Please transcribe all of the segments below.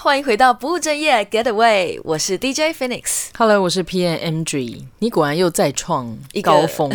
欢迎回到不务正业 Getaway，我是 DJ Phoenix。Hello，我是 PM Andrew。你果然又再创一高峰。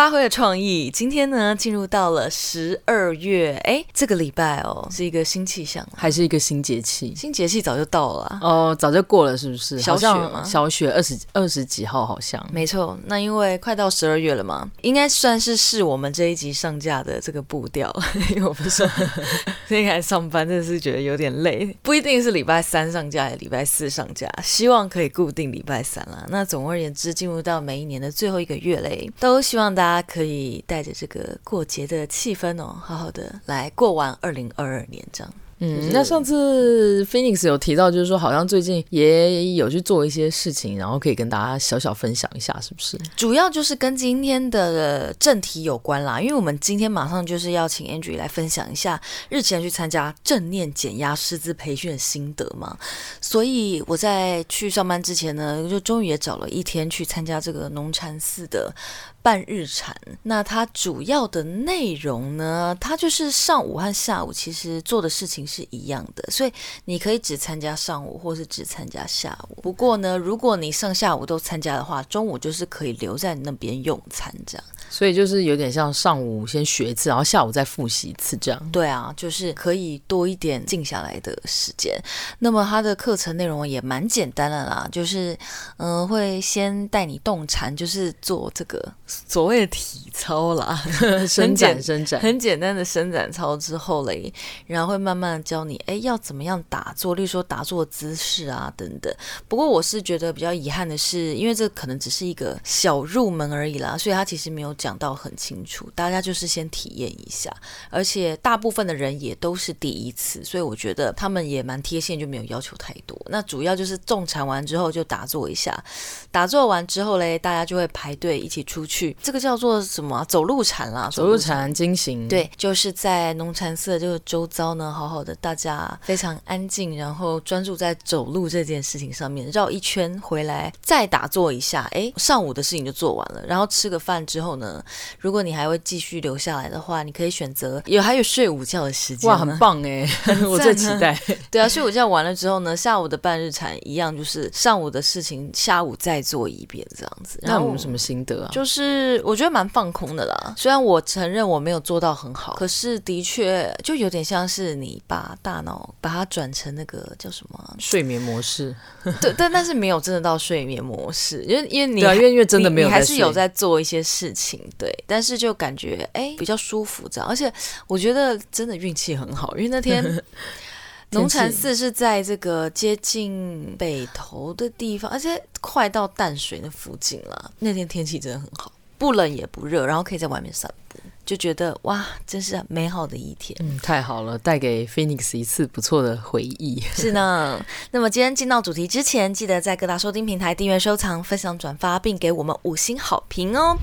发挥了创意，今天呢进入到了十二月，哎，这个礼拜哦是一个新气象，还是一个新节气？新节气早就到了哦，早就过了，是不是？小雪吗？小雪二十二十几号好像。没错，那因为快到十二月了嘛，应该算是是我们这一集上架的这个步调，因为我不是 现在上班，真的是觉得有点累，不一定是礼拜三上架，还是礼拜四上架，希望可以固定礼拜三啦。那总而言之，进入到每一年的最后一个月嘞，都希望大家可以带着这个过节的气氛哦，好好的来过完二零二二年这样。嗯，那上次 Phoenix 有提到，就是说好像最近也有去做一些事情，然后可以跟大家小小分享一下，是不是？主要就是跟今天的正题有关啦，因为我们今天马上就是要请 Andrew 来分享一下日前去参加正念减压师资培训的心得嘛，所以我在去上班之前呢，就终于也找了一天去参加这个农禅寺的。半日禅，那它主要的内容呢？它就是上午和下午其实做的事情是一样的，所以你可以只参加上午，或是只参加下午。不过呢，如果你上下午都参加的话，中午就是可以留在那边用餐这样。所以就是有点像上午先学一次，然后下午再复习一次这样。对啊，就是可以多一点静下来的时间。那么它的课程内容也蛮简单的啦，就是嗯、呃，会先带你动禅，就是做这个所谓的体操啦，伸展伸展，很简单的伸展操之后嘞，然后会慢慢的教你，哎，要怎么样打坐，例如说打坐姿势啊等等。不过我是觉得比较遗憾的是，因为这可能只是一个小入门而已啦，所以他其实没有。讲到很清楚，大家就是先体验一下，而且大部分的人也都是第一次，所以我觉得他们也蛮贴心，就没有要求太多。那主要就是众禅完之后就打坐一下，打坐完之后嘞，大家就会排队一起出去，这个叫做什么？走路禅啦，走路禅经行。对，就是在农禅寺的这个周遭呢，好好的，大家非常安静，然后专注在走路这件事情上面，绕一圈回来再打坐一下，哎，上午的事情就做完了，然后吃个饭之后呢，如果你还会继续留下来的话，你可以选择有还有睡午觉的时间。哇，很棒哎！我最期待。对啊，睡午觉完了之后呢，下午的半日禅一样，就是上午的事情，下午再做一遍这样子。那我们什么心得啊？就是我觉得蛮放空的啦。虽然我承认我没有做到很好，可是的确就有点像是你把大脑把它转成那个叫什么睡眠模式。对，但但是没有真的到睡眠模式，因为因为你对啊，因为因为真的没有你，你还是有在做一些事情。对，但是就感觉哎比较舒服这样，而且我觉得真的运气很好，因为那天 农禅寺是在这个接近北投的地方，而且快到淡水那附近了。那天天气真的很好，不冷也不热，然后可以在外面散步，就觉得哇，真是美好的一天。嗯，太好了，带给 Phoenix 一次不错的回忆。是呢，那么今天进到主题之前，记得在各大收听平台订阅、收藏、分享、转发，并给我们五星好评哦。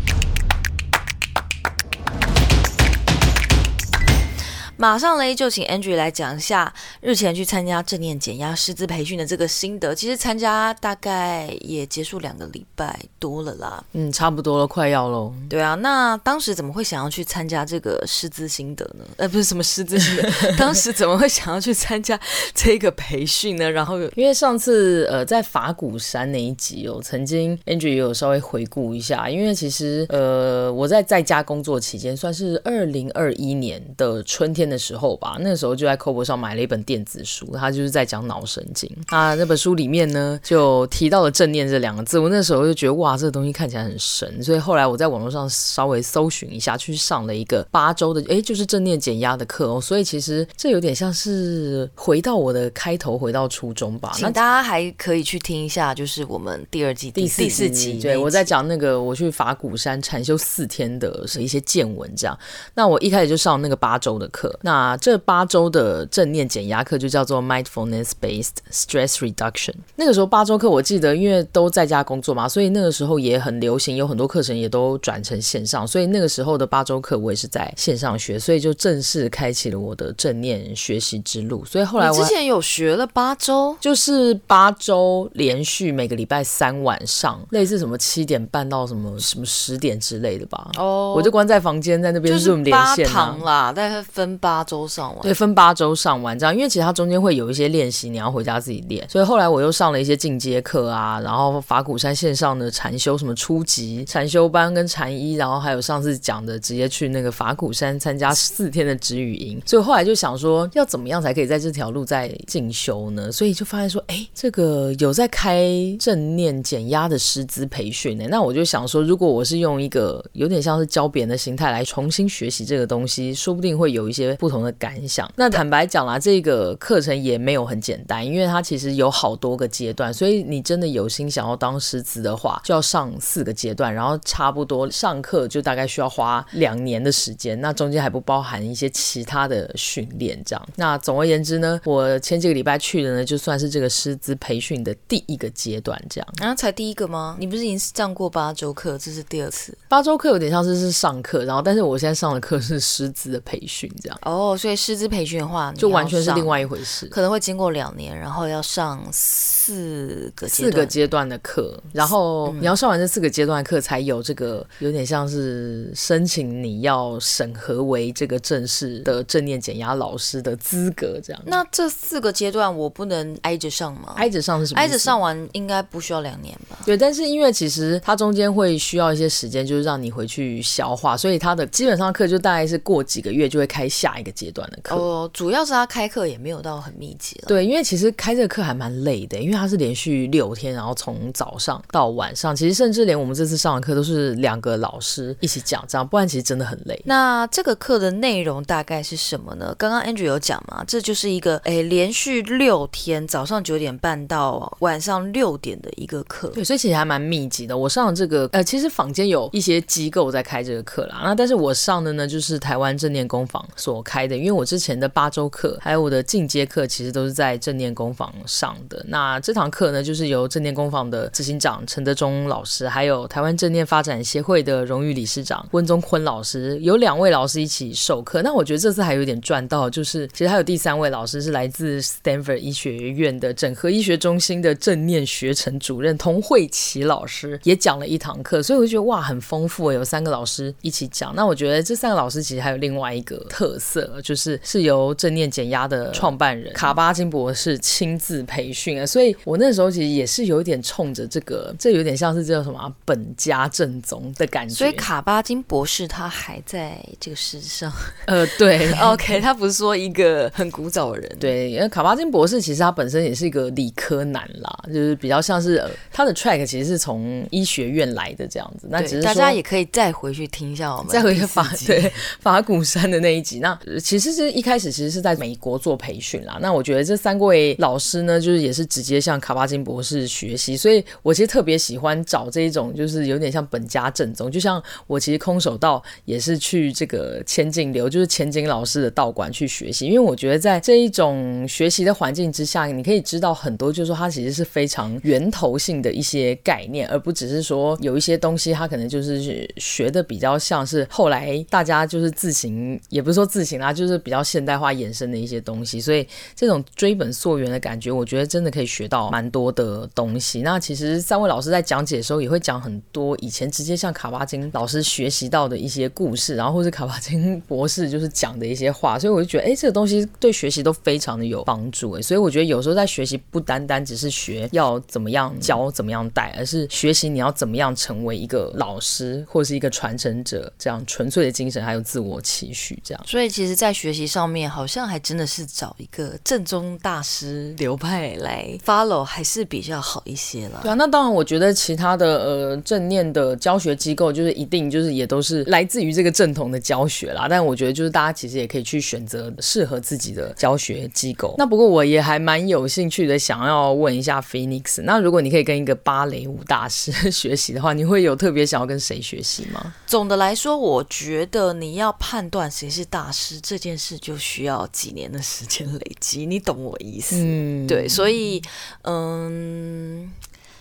马上嘞，就请 Andrew 来讲一下日前去参加正念减压师资培训的这个心得。其实参加大概也结束两个礼拜多了啦，嗯，差不多了，快要喽。对啊，那当时怎么会想要去参加这个师资心得呢？呃，不是什么师资心得，当时怎么会想要去参加这个培训呢？然后因为上次呃在法鼓山那一集哦，曾经 Andrew 也有稍微回顾一下，因为其实呃我在在家工作期间，算是二零二一年的春天的时候吧，那时候就在 c o b o 上买了一本电子书，它就是在讲脑神经啊。那本书里面呢，就提到了正念这两个字。我那时候就觉得哇，这个东西看起来很神，所以后来我在网络上稍微搜寻一下，去上了一个八周的，诶，就是正念减压的课哦。所以其实这有点像是回到我的开头，回到初衷吧。那大家还可以去听一下，就是我们第二季第四集，第四集，对，我在讲那个我去法鼓山禅修四天的一些见闻，这样。那我一开始就上那个八周的课。那这八周的正念减压课就叫做 Mindfulness Based Stress Reduction。那个时候八周课，我记得因为都在家工作嘛，所以那个时候也很流行，有很多课程也都转成线上。所以那个时候的八周课，我也是在线上学，所以就正式开启了我的正念学习之路。所以后来我之前有学了八周，就是八周连续每个礼拜三晚上，类似什么七点半到什么什么十点之类的吧。哦，我就关在房间，在那边 Zoom 连线啊。就是八堂啦，大概分八。周上完，对，分八周上完这样，因为其实它中间会有一些练习，你要回家自己练。所以后来我又上了一些进阶课啊，然后法鼓山线上的禅修什么初级禅修班跟禅一，然后还有上次讲的直接去那个法鼓山参加四天的止语营。所以后来就想说，要怎么样才可以在这条路再进修呢？所以就发现说，哎，这个有在开正念减压的师资培训呢。那我就想说，如果我是用一个有点像是教别人的心态来重新学习这个东西，说不定会有一些不同的感想。那坦白讲啦，这个课程也没有很简单，因为它其实有好多个阶段，所以你真的有心想要当师资的话，就要上四个阶段，然后差不多上课就大概需要花两年的时间。那中间还不包含一些其他的训练，这样。那总而言之呢，我前几个礼拜去的呢，就算是这个师资培训的第一个阶段，这样。啊，才第一个吗？你不是已经上过八周课，这是第二次？八周课有点像是是上课，然后但是我现在上的课是师资的培训，这样。哦，所以师资培训的话，就完全是另外一回事，可能会经过两年，然后要上四个四个阶段的课，然后你要上完这四个阶段的课，才有这个有点像是申请你要审核为这个正式的正念减压老师的资格，这样。那这四个阶段我不能挨着上吗？挨着上是什么？挨着上完应该不需要两年吧？对，但是因为其实它中间会需要一些时间，就是让你回去消化，所以它的基本上课就大概是过几个月就会开下一个阶段的课。哦，主要是他开课也没有到很密集了。对，因为其实开这个课还蛮累的，因为他是连续六天，然后从早上到晚上，其实甚至连我们这次上的课都是两个老师一起讲，这样不然其实真的很累。那这个课的内容大概是什么呢？刚刚 Andrew 有讲嘛，这就是一个诶连续六天早上九点半到晚上六点的一个课。对，所以其实还蛮密集的。我上的这个呃，其实坊间有一些机构在开这个课啦，那但是我上的呢就是台湾正念工坊所我开的，因为我之前的八周课还有我的进阶课，其实都是在正念工坊上的。那这堂课呢，就是由正念工坊的执行长陈德忠老师，还有台湾正念发展协会的荣誉理事长温宗坤老师，有两位老师一起授课。那我觉得这次还有点赚到，就是其实还有第三位老师是来自 Stanford 医学院的整合医学中心的正念学程主任童慧琪老师，也讲了一堂课，所以我就觉得哇，很丰富，有三个老师一起讲。那我觉得这三个老师其实还有另外一个特色，就是是由正念减压的创办人卡巴金博士亲自培训啊，所以我那时候其实也是有一点冲着这个，这有点像是叫什么本家正宗的感觉。所以卡巴金博士他还在这个世上，呃，对，OK，他不是说一个很古早的人，对，因为卡巴金博士其实他本身也是一个理科男啦，就是比较像是、呃、他的 track 其实是从医学院来的这样子。那只是大家也可以再回去听一下我们再回去法对法鼓山的那一集。那其实是一开始其实是在美国做培训啦。那我觉得这三位老师呢，就是也是直接向卡巴金博士学习，所以我其实特别喜欢找这一种，就是有点像本家正宗。就像我其实空手道也是去这个千金流，就是千金老师的道馆去学习，因为我觉得在这一种学习的环境之下，你可以知道很多，就是说它其实是非常源头性的一些概念，而不只是说有一些东西它可能就是学的比较像是后来大家就是自行，也不是说自行啦，就是比较现代化衍生的一些东西，所以这种追本溯源的感觉，我觉得真的可以学到蛮多的东西。那其实三位老师在讲解的时候，也会讲很多以前直接向卡巴金老师学习到的一些故事，然后或是卡巴金博士就是讲的一些话，所以我就觉得，哎，这个东西对学习都非常的有帮助。哎，所以我觉得有时候在学习不单单只是学要怎么样教、怎么样带，而是学习你要怎么样成为一个老师或是一个传承者，这样纯粹的精神还有自我期许这样。所以其实，在学习上面，好像还真的是找一个正宗大师流派来 follow 还是比较好一些了。对啊，那当然，我觉得其他的呃正念的教学机构，就是一定就是也都是来自于这个正统的教学啦。但我觉得就是大家其实也可以去选择适合自己的教学机构。那不过我也还蛮有兴趣的，想要问一下 Phoenix，那如果你可以跟一个芭蕾舞大师 学习的话，你会有特别想要跟谁学习吗？总的来说，我觉得你要判断谁是大师这件事，就需要几年的时间累积。你懂我意思？嗯，对，所以，嗯，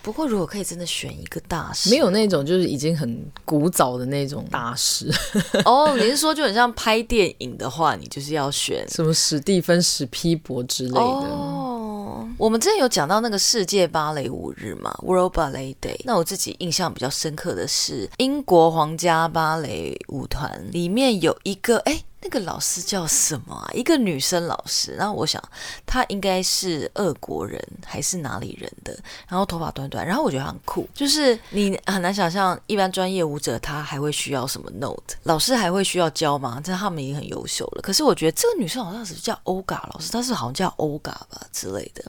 不过如果可以真的选一个大师，没有那种就是已经很古早的那种大师。哦，你是说就很像拍电影的话，你就是要选什么史蒂芬史皮伯之类的？哦我们之前有讲到那个世界芭蕾舞日嘛，World Ballet Day。那我自己印象比较深刻的是英国皇家芭蕾舞团里面有一个，哎，那个老师叫什么啊？一个女生老师。然后我想，她应该是俄国人还是哪里人的？然后头发短短，然后我觉得很酷。就是你很难想象，一般专业舞者她还会需要什么 note？老师还会需要教吗？这他们已经很优秀了。可是我觉得这个女生好像是叫欧嘎老师，她是好像叫欧嘎吧之类的。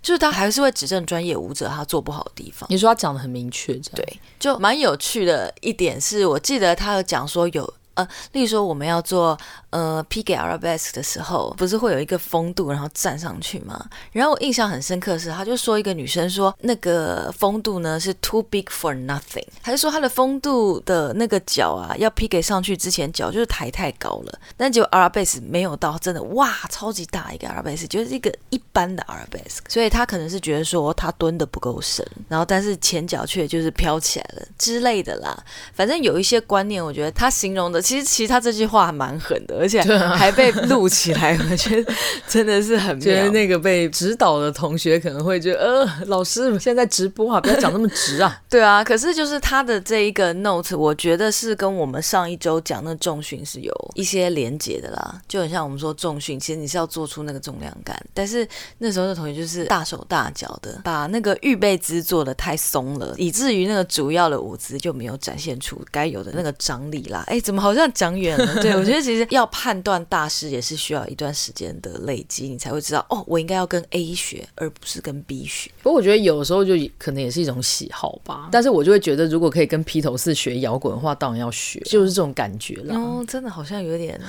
就是她还是会指正专业舞者她做不好的地方。你说她讲的很明确，这样对，就蛮有趣的一点是我记得她有讲说有。呃，例如说我们要做呃 pickarabas 的时候，不是会有一个风度，然后站上去吗？然后我印象很深刻是，他就说一个女生说那个风度呢是 too big for nothing，还是说她的风度的那个脚啊，要 p i g 上去之前脚就是抬太高了，但结果 Arabesque 没有到，真的哇，超级大一个 arabas，就是一个一般的 arabas 所以他可能是觉得说他蹲的不够深，然后但是前脚却就是飘起来了之类的啦。反正有一些观念，我觉得他形容的。其实，其实他这句话还蛮狠的，而且还被录起来，我觉得真的是很。觉得那个被指导的同学可能会觉得，呃，老师现在直播啊，不要讲那么直啊。对啊，可是就是他的这一个 note，我觉得是跟我们上一周讲那重训是有一些连结的啦。就很像我们说重训，其实你是要做出那个重量感，但是那时候的同学就是大手大脚的，把那个预备姿做的太松了，以至于那个主要的舞姿就没有展现出该有的那个张力啦。哎，怎么好好像？讲远了，对，我觉得其实要判断大师也是需要一段时间的累积，你才会知道哦，我应该要跟 A 学，而不是跟 B 学。不过我觉得有时候就可能也是一种喜好吧。但是我就会觉得，如果可以跟披头士学摇滚的话，当然要学，就是这种感觉了。哦，真的好像有点，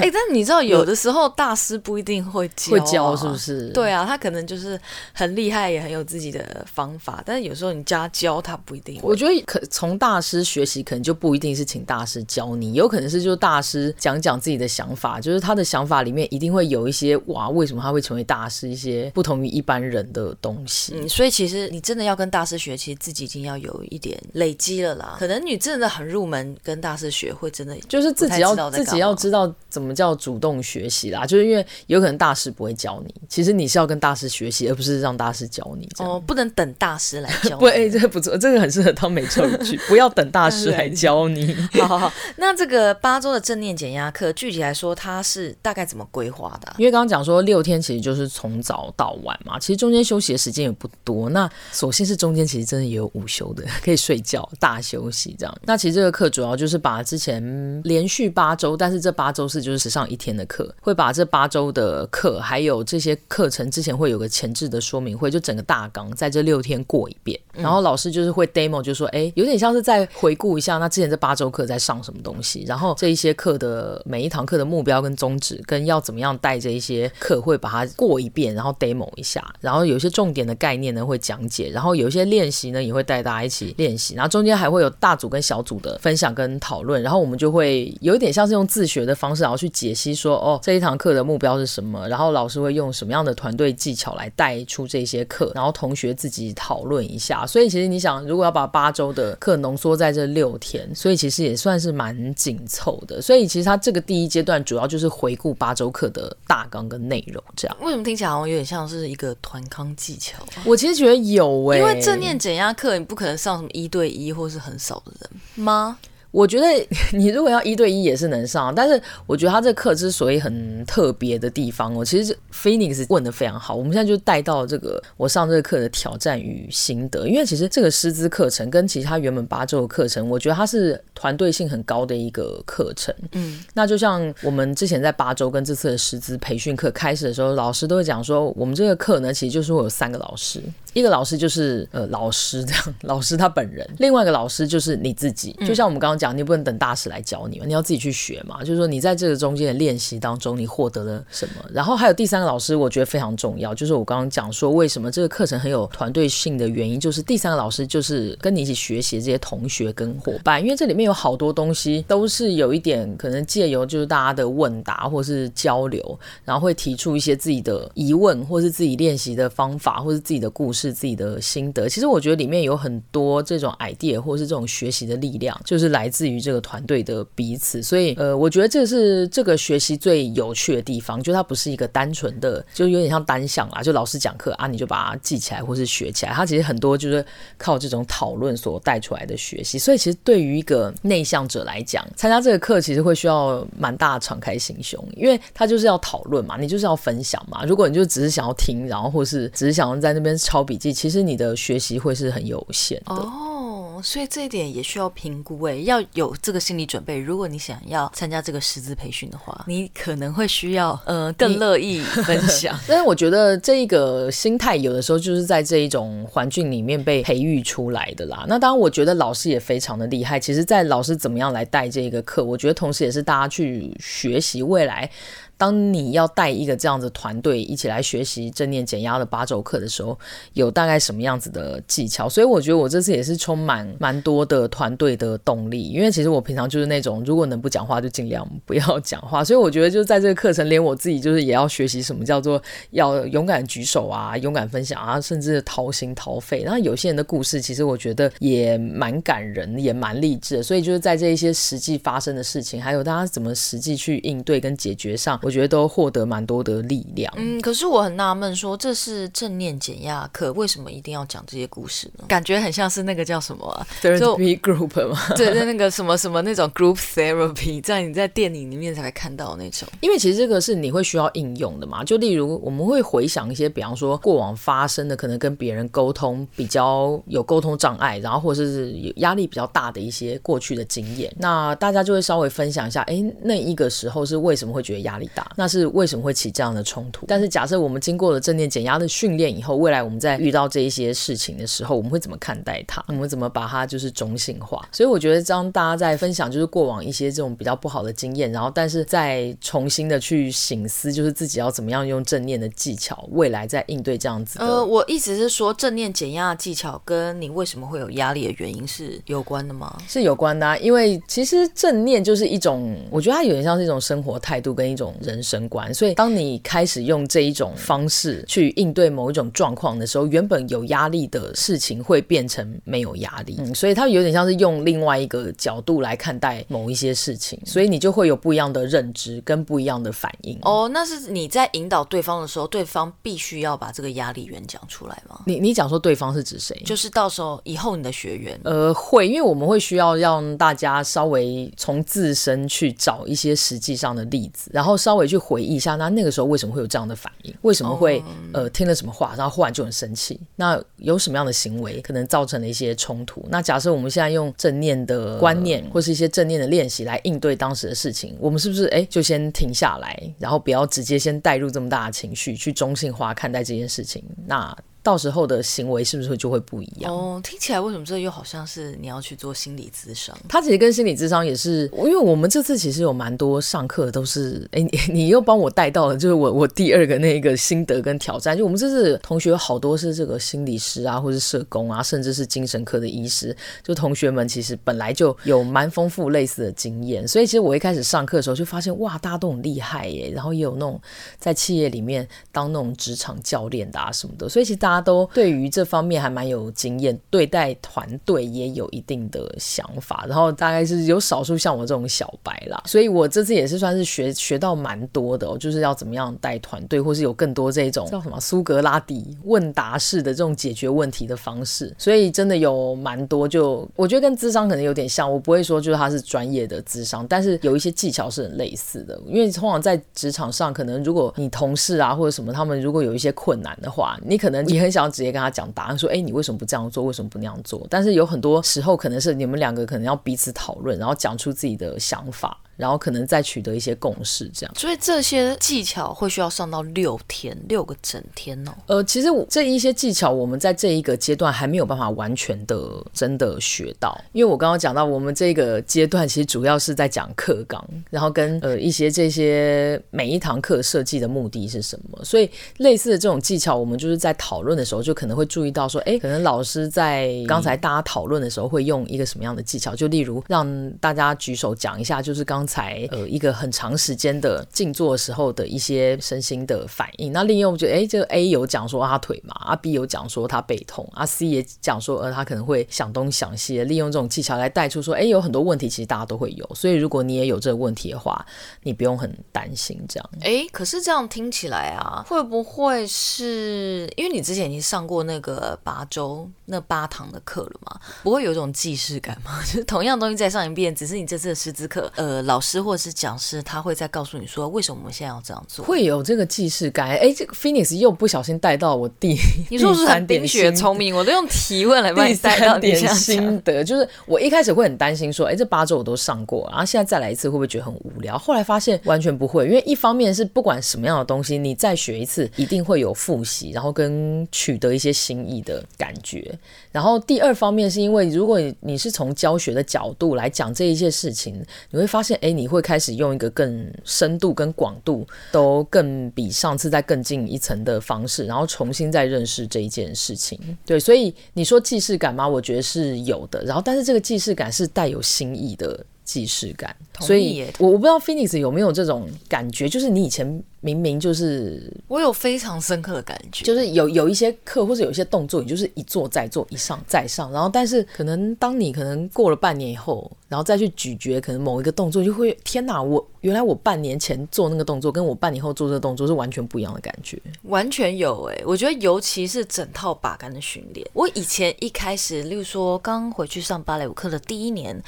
哎，但你知道，有的时候大师不一定会教，会教是不是？对啊，他可能就是很厉害，也很有自己的方法。但是有时候你加教，他不一定。我觉得可从大师学习，可能就不一定是请大师教你，有可能。是，就大师讲讲自己的想法，就是他的想法里面一定会有一些哇，为什么他会成为大师？一些不同于一般人的东西。嗯，所以其实你真的要跟大师学，其实自己已经要有一点累积了啦。可能你真的很入门，跟大师学会真的就是自己要自己要知道怎么叫主动学习啦。就是因为有可能大师不会教你，其实你是要跟大师学习，而不是让大师教你。哦，不能等大师来教你。不，哎、欸，这个不错，这个很适合当没错语句。不要等大师来教你。好好好，那这个。八周的正念减压课，具体来说，它是大概怎么规划的啊？因为刚刚讲说六天其实就是从早到晚嘛，其实中间休息的时间也不多。那所幸是中间其实真的也有午休的，可以睡觉、大休息这样。那其实这个课主要就是把之前连续八周，但是这八周是就是只上一天的课，会把这八周的课还有这些课程之前会有个前置的说明会，就整个大纲在这六天过一遍。然后老师就是会 demo，就说哎，有点像是在回顾一下那之前这八周课在上什么东西，然后。这一些课的每一堂课的目标跟宗旨，跟要怎么样带这一些课，会把它过一遍，然后 demo 一下，然后有一些重点的概念呢会讲解，然后有一些练习呢也会带大家一起练习，然后中间还会有大组跟小组的分享跟讨论，然后我们就会有一点像是用自学的方式，然后去解析说哦，这一堂课的目标是什么，然后老师会用什么样的团队技巧来带出这些课，然后同学自己讨论一下。所以其实你想，如果要把八周的课浓缩在这六天，所以其实也算是蛮紧凑。凑的，所以其实他这个第一阶段主要就是回顾八周课的大纲跟内容，这样。为什么听起来好像有点像是一个团康技巧啊？我其实觉得有诶、欸，因为正念减压课你不可能上什么一对一或是很少的人吗？我觉得 你如果要一对一也是能上，但是我觉得他这课之所以很特别的地方，我其实 Phoenix 问的非常好。我们现在就带到这个我上这个课的挑战与心得，因为其实这个师资课程跟其他原本八周的课程，我觉得它是团队性很高的一个课程。嗯，那就像我们之前在八周跟这次的师资培训课开始的时候，老师都会讲说，我们这个课呢，其实就是会有三个老师。一个老师就是呃老师这样，老师他本人；另外一个老师就是你自己。就像我们刚刚讲，你不能等大师来教你嘛，你要自己去学嘛。就是说你在这个中间的练习当中，你获得了什么？然后还有第三个老师，我觉得非常重要，就是我刚刚讲说为什么这个课程很有团队性的原因，就是第三个老师就是跟你一起学习这些同学跟伙伴，因为这里面有好多东西都是有一点可能借由就是大家的问答或是交流，然后会提出一些自己的疑问，或是自己练习的方法，或是自己的故事。自己的心得。其实我觉得里面有很多这种 idea 或是这种学习的力量，就是来自于这个团队的彼此。所以呃，我觉得这是这个学习最有趣的地方，就它不是一个单纯的，就有点像单项啦，就老师讲课啊，你就把它记起来或是学起来。它其实很多就是靠这种讨论所带出来的学习。所以其实对于一个内向者来讲，参加这个课其实会需要蛮大的敞开心胸，因为他就是要讨论嘛，你就是要分享嘛。如果你就只是想要听，然后或是只是想要在那边抄笔记，其实你的学习会是很有限的。哦，所以这一点也需要评估诶，要有这个心理准备。如果你想要参加这个师资培训的话，你可能会需要呃更乐意分享。但是我觉得这一个心态有的时候就是在这一种环境里面被培育出来的啦。那当然，我觉得老师也非常的厉害。其实，在老师怎么样来带这个课，我觉得同时也是大家去学习未来。当你要带一个这样子团队一起来学习正念减压的八周课的时候，有大概什么样子的技巧？所以我觉得我这次也是充满蛮多的团队的动力，因为其实我平常就是那种如果能不讲话就尽量不要讲话，所以我觉得就在这个课程，连我自己就是也要学习什么叫做要勇敢举手啊，勇敢分享啊，甚至掏心掏肺。然后有些人的故事，其实我觉得也蛮感人，也蛮励志的。所以就是在这一些实际发生的事情，还有大家怎么实际去应对跟解决上。我觉得都获得蛮多的力量。嗯，可是我很纳闷，说这是正念减压课，为什么一定要讲这些故事呢？感觉很像是那个叫什么、啊、therapy group 吗？对 对，那个什么什么那种 group therapy，在你在电影里面才会看到那种。因为其实这个是你会需要应用的嘛。就例如我们会回想一些，比方说过往发生的，可能跟别人沟通比较有沟通障碍，然后或者是压力比较大的一些过去的经验。那大家就会稍微分享一下，哎，那一个时候是为什么会觉得压力大？那是。为什么会起这样的冲突？但是假设我们经过了正念减压的训练以后，未来我们在遇到这一些事情的时候，我们会怎么看待它？我们怎么把它就是中性化？所以我觉得，当大家在分享就是过往一些这种比较不好的经验，然后但是再重新的去醒思，就是自己要怎么样用正念的技巧，未来在应对这样子的。呃，我一直是说，正念减压的技巧跟你为什么会有压力的原因是有关的吗？是有关的啊，因为其实正念就是一种，我觉得它有点像是一种生活态度跟一种人生观。所以，当你开始用这一种方式去应对某一种状况的时候，原本有压力的事情会变成没有压力。嗯，所以它有点像是用另外一个角度来看待某一些事情，所以你就会有不一样的认知跟不一样的反应。哦，那是你在引导对方的时候，对方必须要把这个压力源讲出来吗？你你讲说对方是指谁？就是到时候以后你的学员。呃，会，因为我们会需要让大家稍微从自身去找一些实际上的例子，然后稍微去回。忆一下，那那个时候为什么会有这样的反应？为什么会、oh. 呃听了什么话，然后忽然就很生气？那有什么样的行为可能造成了一些冲突？那假设我们现在用正念的观念或是一些正念的练习来应对当时的事情，我们是不是哎就先停下来，然后不要直接先带入这么大的情绪去中性化看待这件事情？那到时候的行为是不是就会不一样？哦，听起来为什么这又好像是你要去做心理咨商？他其实跟心理咨商也是，因为我们这次其实有蛮多上课都是，哎，你你又帮我带到了，就是我我第二个那个心得跟挑战，就我们这次同学有好多是这个心理师啊，或是社工啊，甚至是精神科的医师，就同学们其实本来就有蛮丰富类似的经验，所以其实我一开始上课的时候就发现，哇，大家都很厉害耶，然后也有那种在企业里面当那种职场教练的啊什么的，所以其实大家。都对于这方面还蛮有经验，对待团队也有一定的想法，然后大概是有少数像我这种小白啦，所以我这次也是算是学学到蛮多的哦，就是要怎么样带团队，或是有更多这种叫什么苏格拉底问答式的这种解决问题的方式，所以真的有蛮多就，就我觉得跟智商可能有点像，我不会说就是他是专业的智商，但是有一些技巧是很类似的，因为通常在职场上，可能如果你同事啊或者什么，他们如果有一些困难的话，你可能也很。想直接跟他讲答案，说：“哎，你为什么不这样做？为什么不那样做？”但是有很多时候，可能是你们两个可能要彼此讨论，然后讲出自己的想法。然后可能再取得一些共识，这样。所以这些技巧会需要上到六天，六个整天哦。呃，其实我这一些技巧，我们在这一个阶段还没有办法完全的真的学到，因为我刚刚讲到，我们这个阶段其实主要是在讲课纲，然后跟呃一些这些每一堂课设计的目的是什么。所以类似的这种技巧，我们就是在讨论的时候就可能会注意到说，哎，可能老师在刚才大家讨论的时候会用一个什么样的技巧，就例如让大家举手讲一下，就是刚。才呃一个很长时间的静坐时候的一些身心的反应。那利用觉得哎，这个 A 有讲说他腿麻，啊 B 有讲说他背痛，啊 C 也讲说呃他可能会想东想西，利用这种技巧来带出说哎有很多问题其实大家都会有，所以如果你也有这个问题的话，你不用很担心这样。哎，可是这样听起来啊，会不会是因为你之前已经上过那个八周那八堂的课了吗？不会有一种既视感吗？就是同样东西再上一遍，只是你这次的师资课，呃，老师或者是讲师他会再告诉你说为什么我们现在要这样做，会有这个既视感。哎，这个 Phoenix 又不小心带到我第，你说是很冰雪聪明，我都用提问来帮你带到点心得，就是我一开始会很担心说，哎，这八周我都上过，然后现在再来一次会不会觉得很无聊？后来发现完全不会，因为一方面是不管什么样的东西，你再学一次一定会有复习，然后跟取得一些新意的感觉。然后第二方面是因为如果你是从教学的角度来讲这一些事情，你会发现，哎，你会开始用一个更深度跟广度都更比上次再更进一层的方式，然后重新再认识这一件事情。对，所以你说既视感吗？我觉得是有的。然后，但是这个既视感是带有新意的既视感。所以，我我不知道 Phoenix 有没有这种感觉，就是你以前。明明就是我有非常深刻的感觉，就是有有一些课或者有一些动作，你就是一做再做，一上再上，然后但是可能当你可能过了半年以后，然后再去咀嚼可能某一个动作，就会天哪，我原来我半年前做那个动作，跟我半年后做这个动作是完全不一样的感觉，完全有哎、欸，我觉得尤其是整套把杆的训练，我以前一开始，例如说刚回去上芭蕾舞课的第一年，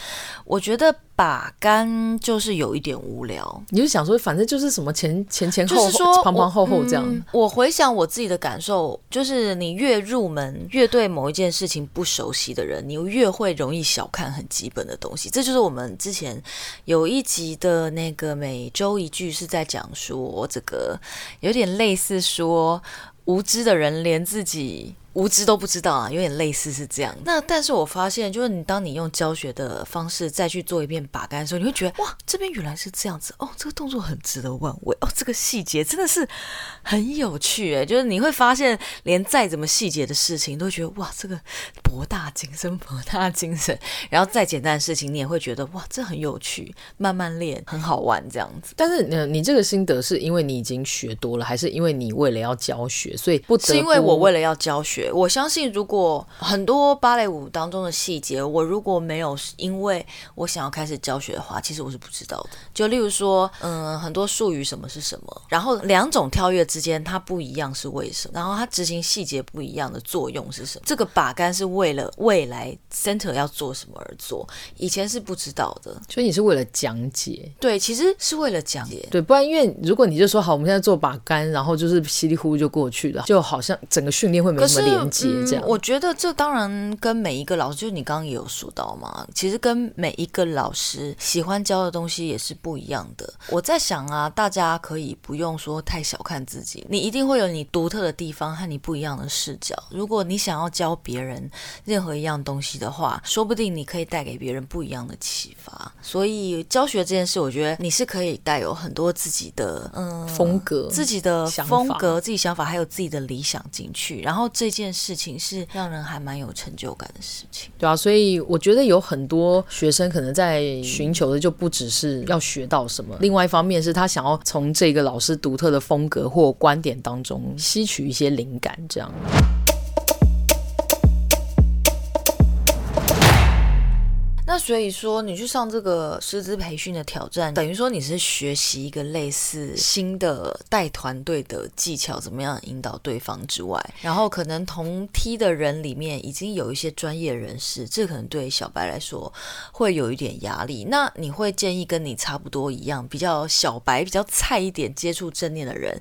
我觉得把杆就是有一点无聊，你就想说反正就是什么前前前。就是说，旁旁后后这样。嗯，我回想我自己的感受，就是你越入门，越对某一件事情不熟悉的人，你越会容易小看很基本的东西。这就是我们之前有一集的那个每周一句是在讲说，这个有点类似说，无知的人连自己。无知都不知道啊，有点类似是这样。那但是我发现，就是你当你用教学的方式再去做一遍把杆的时候，你会觉得哇，这边原来是这样子哦，这个动作很值得玩味哦，这个细节真的是很有趣诶。就是你会发现，连再怎么细节的事情，都会觉得哇，这个博大精深，博大精深。然后再简单的事情，你也会觉得哇，这很有趣，慢慢练很好玩这样子。但是你，你这个心得是因为你已经学多了，还是因为你为了要教学，所以不不？是因为我为了要教学。我相信，如果很多芭蕾舞当中的细节，我如果没有因为我想要开始教学的话，其实我是不知道的。就例如说，嗯，很多术语什么是什么，然后两种跳跃之间它不一样是为什么，然后它执行细节不一样的作用是什么？这个把杆是为了未来 center 要做什么而做，以前是不知道的。所以你是为了讲解？对，其实是为了讲解。对，不然因为如果你就说好，我们现在做把杆，然后就是稀里糊涂就过去了，就好像整个训练会没什么连接。嗯，我觉得这当然跟每一个老师，就是你刚刚也有说到嘛，其实跟每一个老师喜欢教的东西也是不一样的。我在想啊，大家可以不用说太小看自己，你一定会有你独特的地方和你不一样的视角。如果你想要教别人任何一样东西的话，说不定你可以带给别人不一样的启发。所以教学这件事，我觉得你是可以带有很多自己的嗯风格、自己的风格、自己想法，还有自己的理想进去，然后这件件事情。是让人还蛮有成就感的事情，对啊，所以我觉得有很多学生可能在寻求的就不只是要学到什么，另外一方面是他想要从这个老师独特的风格或观点当中吸取一些灵感，这样。那所以说，你去上这个师资培训的挑战，等于说你是学习一个类似新的带团队的技巧，怎么样引导对方之外，然后可能同梯的人里面已经有一些专业人士，这可能对小白来说会有一点压力。那你会建议跟你差不多一样，比较小白、比较菜一点接触正念的人，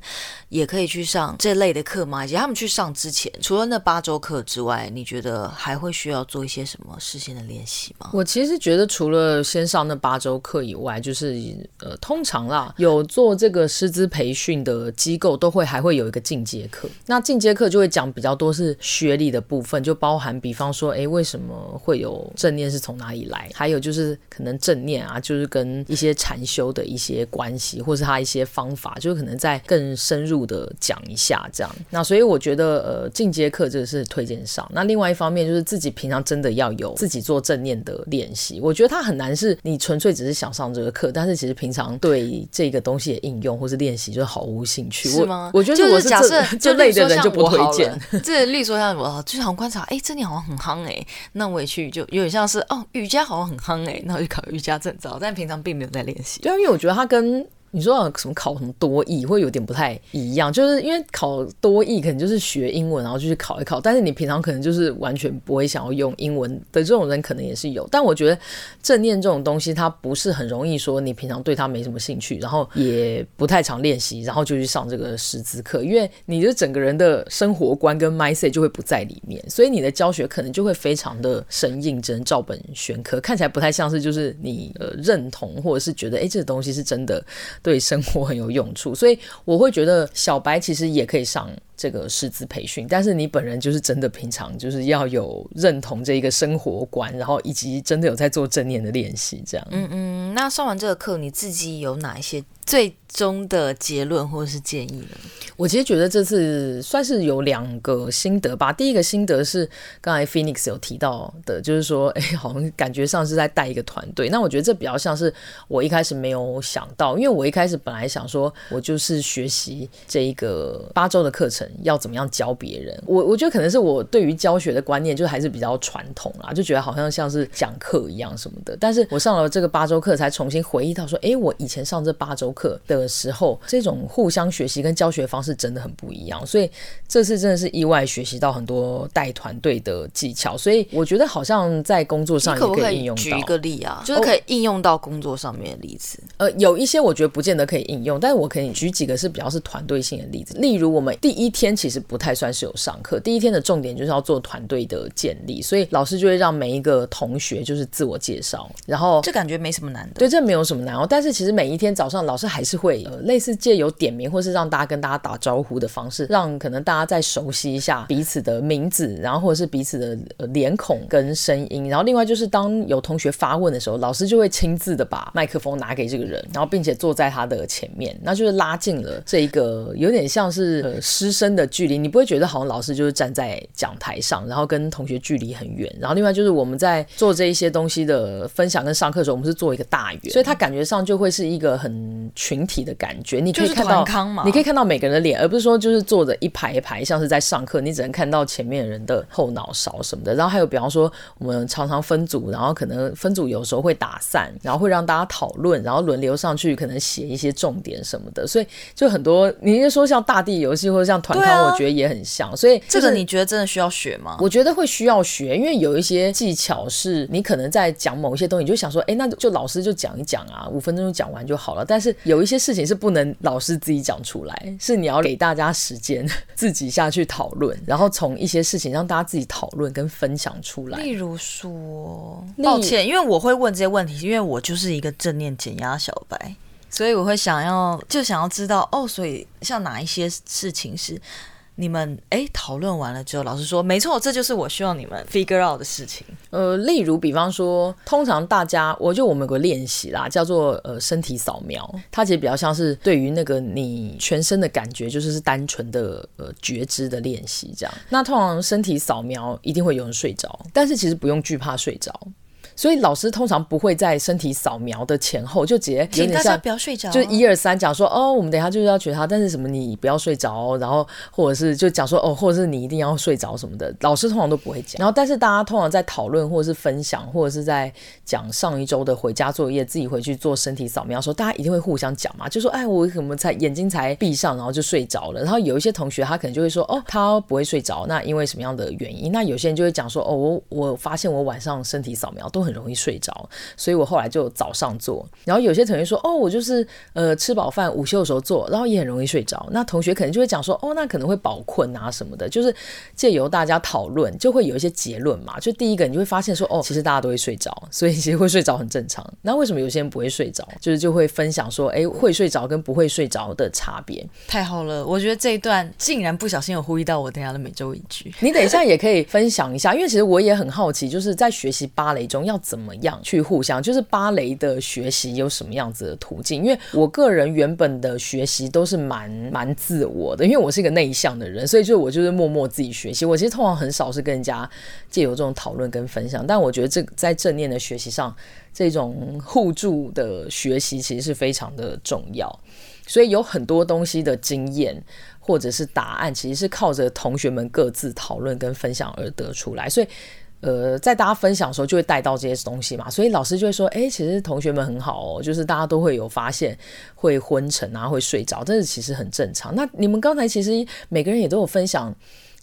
也可以去上这类的课吗？以及他们去上之前，除了那八周课之外，你觉得还会需要做一些什么事先的练习吗？我其实觉得除了先上那八周课以外，就是呃，通常啦，有做这个师资培训的机构都会还会有一个进阶课。那进阶课就会讲比较多是学历的部分，就包含比方说，哎，为什么会有正念是从哪里来？还有就是可能正念啊，就是跟一些禅修的一些关系，或是他一些方法，就可能再更深入的讲一下这样。那所以我觉得呃，进阶课这个是推荐上。那另外一方面就是自己平常真的要有自己做正念的练习。我觉得它很难是你纯粹只是想上这个课，但是其实平常对这个东西的应用或是练习就毫无兴趣。是吗？我，我觉得我是假设 这类的人就不推荐。这例如说像我，就好像观察，哎，这里好像很夯哎，那我也去，就有点像是哦，瑜伽好像很夯哎，那我就考瑜伽证照，但平常并没有在练习。对啊，因为我觉得它跟你说什么考什么多益会有点不太一样，就是因为考多益可能就是学英文，然后就去考一考。但是你平常可能就是完全不会想要用英文的这种人，可能也是有。但我觉得正念这种东西，它不是很容易说你平常对它没什么兴趣，然后也不太常练习，然后就去上这个师资课，因为你的整个人的生活观跟 mindset 就会不在里面，所以你的教学可能就会非常的生硬，只能照本宣科，看起来不太像是就是你呃认同或者是觉得哎这个东西是真的。对生活很有用处，所以我会觉得小白其实也可以上这个师资培训，但是你本人就是真的平常就是要有认同这一个生活观，然后以及真的有在做正念的练习，这样。嗯嗯，那上完这个课，你自己有哪一些最终的结论或者是建议呢？我其实觉得这次算是有两个心得吧。第一个心得是刚才 Phoenix 有提到的，就是说，哎，好像感觉上是在带一个团队。那我觉得这比较像是我一开始没有想到，因为我一开始本来想说，我就是学习这一个八周的课程，要怎么样教别人。我我觉得可能是我对于教学的观念就还是比较传统啦，就觉得好像像是讲课一样什么的。但是我上了这个八周课，才重新回忆到说，哎，我以前上这八周课的时候，这种互相学习跟教学方式真的很不一样，所以这次真的是意外学习到很多带团队的技巧，所以我觉得好像在工作上也可以应用到。可不可以举一个例啊？就是可以应用到工作上面的例子。哦、呃，有一些我觉得不见得可以应用，但是我可以举几个是比较是团队性的例子。例如，我们第一天其实不太算是有上课，第一天的重点就是要做团队的建立，所以老师就会让每一个同学就是自我介绍，然后这感觉没什么难的。对，这没有什么难哦。但是其实每一天早上老师还是会呃类似借由点名或是让大家跟大家打招呼的方式，让可能大家再熟悉一下彼此的名字，然后或者是彼此的脸孔跟声音。然后另外就是当有同学发问的时候，老师就会亲自的把麦克风拿给这个人，然后并且坐在他的前面，那就是拉近了这一个有点像是呃师生的距离。你不会觉得好像老师就是站在讲台上，然后跟同学距离很远。然后另外就是我们在做这一些东西的分享跟上课的时候，我们是做一个大圆，所以他感觉上就会是一个很群体的感觉。你可以看到，你可以看到每个人的脸，而不是说就是坐着一排一排，像是在上课，你只能看到前面人的后脑勺什么的。然后还有，比方说我们常常分组，然后可能分组有时候会打散，然后会让大家讨论，然后轮流上去，可能写一些重点什么的。所以就很多，你是说像大地游戏或者像团康，我觉得也很像。所以、就是、这个你觉得真的需要学吗？我觉得会需要学，因为有一些技巧是你可能在讲某一些东西，你就想说，哎，那就老师就讲一讲啊，五分钟就讲完就好了。但是有一些事情是不能老师自己讲出来，是你要给大家时间自己下去讨论，然后从一些事情让大家自己讨论跟分享出来。例如说，抱歉，因为我会问这些问题，因为我就是一个正念减压小白，所以我会想要就想要知道哦，所以像哪一些事情是。你们哎，讨论完了之后，老师说没错，这就是我希望你们 figure out 的事情。呃，例如，比方说，通常大家，我就我们有个练习啦，叫做呃身体扫描，它其实比较像是对于那个你全身的感觉，就是是单纯的呃觉知的练习这样。那通常身体扫描一定会有人睡着，但是其实不用惧怕睡着。所以老师通常不会在身体扫描的前后就直接有点像，请大家不要睡着，就一二三讲说哦，我们等一下就是要觉他，但是什么你不要睡着，然后或者是就讲说哦，或者是你一定要睡着什么的，老师通常都不会讲。然后但是大家通常在讨论或者是分享或者是在讲上一周的回家作业，自己回去做身体扫描的时候，大家一定会互相讲嘛，就说哎，我怎么才眼睛才闭上，然后就睡着了。然后有一些同学他可能就会说哦，他不会睡着，那因为什么样的原因？那有些人就会讲说哦，我我发现我晚上身体扫描都很容易睡着。所以我后来就早上做，然后有些同学说，哦，我就是呃吃饱饭午休的时候做，然后也很容易睡着。那同学可能就会讲说，哦，那可能会饱困啊什么的，就是借由大家讨论，就会有一些结论嘛。就第一个，你就会发现说，哦，其实大家都会睡着，所以其实会睡着很正常。那为什么有些人不会睡着？就是就会分享说，哎，会睡着跟不会睡着的差别。太好了，我觉得这一段竟然不小心有呼吁到我等下的每周一句。你等一下也可以分享一下，因为其实我也很好奇，就是在学习芭蕾中要怎么样去互相，就是芭蕾的学习有什么样子的途径？因为我个人原本的学习都是蛮蛮自我的，因为我是一个内向的人，所以就我就是默默自己学习。我其实通常很少是跟人家借由这种讨论跟分享，但我觉得这在正念的学习上，这种互助的学习其实是非常的重要。所以有很多东西的经验或者是答案，其实是靠着同学们各自讨论跟分享而得出来。所以，呃，在大家分享的时候，就会带到这些东西嘛。所以老师就会说：“哎，其实同学们很好哦，就是大家都会有发现，会昏沉啊，会睡着，这是其实很正常。”那你们刚才其实每个人也都有分享。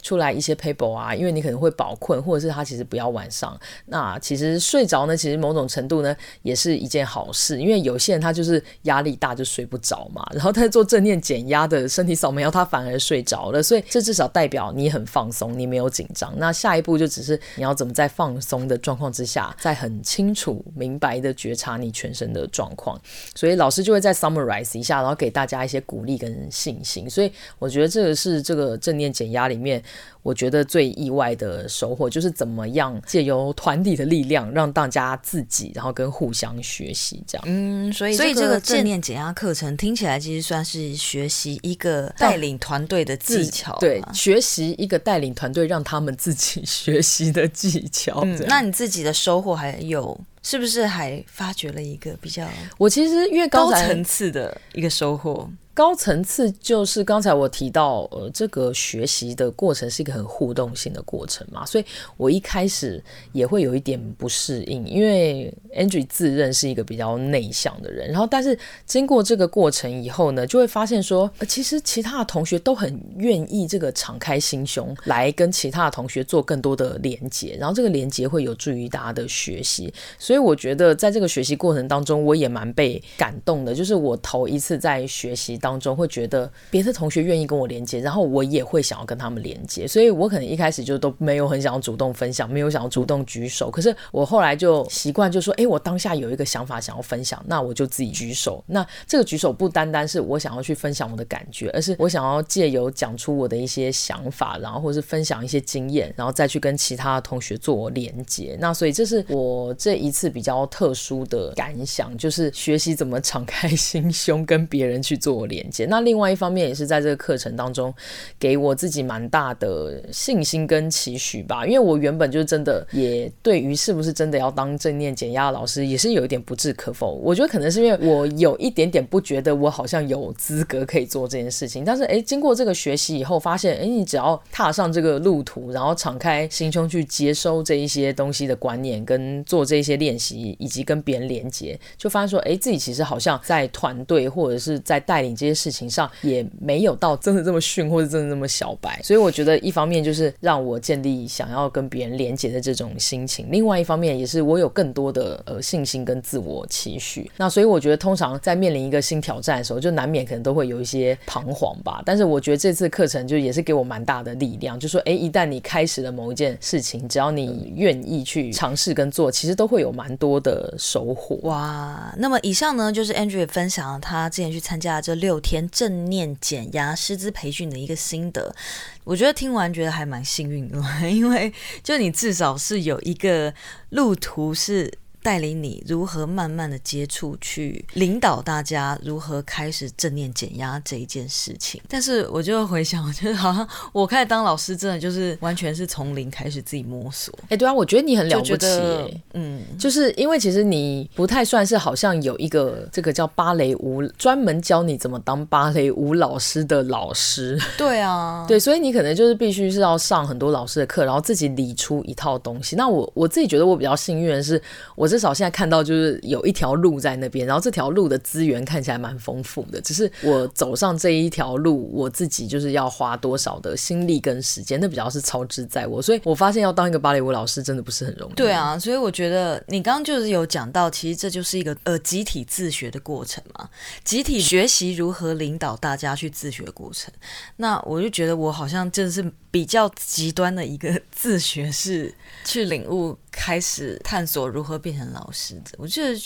出来一些 paper 啊，因为你可能会饱困，或者是他其实不要晚上。那其实睡着呢，其实某种程度呢也是一件好事，因为有些人他就是压力大就睡不着嘛。然后他做正念减压的身体扫描，他反而睡着了，所以这至少代表你很放松，你没有紧张。那下一步就只是你要怎么在放松的状况之下，在很清楚明白的觉察你全身的状况。所以老师就会再 summarize 一下，然后给大家一些鼓励跟信心。所以我觉得这个是这个正念减压里面。我觉得最意外的收获就是怎么样借由团体的力量，让大家自己，然后跟互相学习这样。嗯，所以所以这个正念减压课程听起来其实算是学习一个带领团队的技巧，对，学习一个带领团队让他们自己学习的技巧。嗯，那你自己的收获还有？是不是还发掘了一个比较？我其实越高层次的一个收获。高层次就是刚才我提到，呃，这个学习的过程是一个很互动性的过程嘛，所以我一开始也会有一点不适应，因为 Andrew 自认是一个比较内向的人，然后但是经过这个过程以后呢，就会发现说，呃，其实其他的同学都很愿意这个敞开心胸来跟其他的同学做更多的连接，然后这个连接会有助于大家的学习，所以我觉得在这个学习过程当中，我也蛮被感动的，就是我头一次在学习当中会觉得别的同学愿意跟我连接，然后我也会想要跟他们连接，所以我可能一开始就都没有很想要主动分享，没有想要主动举手。可是我后来就习惯，就说：哎，我当下有一个想法想要分享，那我就自己举手。那这个举手不单单是我想要去分享我的感觉，而是我想要借由讲出我的一些想法，然后或是分享一些经验，然后再去跟其他的同学做连接。那所以这是我这一次比较特殊的感想，就是学习怎么敞开心胸跟别人去做连接。那另外一方面也是在这个课程当中，给我自己蛮大的信心跟期许吧。因为我原本就真的也对于是不是真的要当正念减压老师，也是有一点不置可否。我觉得可能是因为我有一点点不觉得我好像有资格可以做这件事情。但是诶，经过这个学习以后，发现诶，你只要踏上这个路途，然后敞开心胸去接收这一些东西的观念，跟做这些练习，以及跟别人连接，就发现说，诶，自己其实好像在团队或者是在带领这些事情。上也没有到真的这么逊，或者真的这么小白，所以我觉得一方面就是让我建立想要跟别人连接的这种心情，另外一方面也是我有更多的呃信心跟自我期许。那所以我觉得通常在面临一个新挑战的时候，就难免可能都会有一些彷徨吧。但是我觉得这次课程就也是给我蛮大的力量，就说诶，一旦你开始了某一件事情，只要你愿意去尝试跟做，其实都会有蛮多的收获。哇，那么以上呢就是 Andrew 分享了他之前去参加的这六六天正念减压师资培训的一个心得，我觉得听完觉得还蛮幸运的，因为就你至少是有一个路途是。带领你如何慢慢的接触，去领导大家如何开始正念减压这一件事情。但是我就回想，我觉得好像我开始当老师，真的就是完全是从零开始自己摸索。哎、欸，对啊，我觉得你很了不起、欸。嗯，就是因为其实你不太算是好像有一个这个叫芭蕾舞专门教你怎么当芭蕾舞老师的老师。对啊，对，所以你可能就是必须是要上很多老师的课，然后自己理出一套东西。那我我自己觉得我比较幸运的是，我这。至少现在看到就是有一条路在那边，然后这条路的资源看起来蛮丰富的。只是我走上这一条路，我自己就是要花多少的心力跟时间，那比较是超之在我。所以我发现要当一个芭蕾舞老师真的不是很容易。对啊，所以我觉得你刚刚就是有讲到，其实这就是一个呃集体自学的过程嘛，集体学习如何领导大家去自学的过程。那我就觉得我好像真的是。比较极端的一个自学是 去领悟。开始探索如何变成老师的，我觉得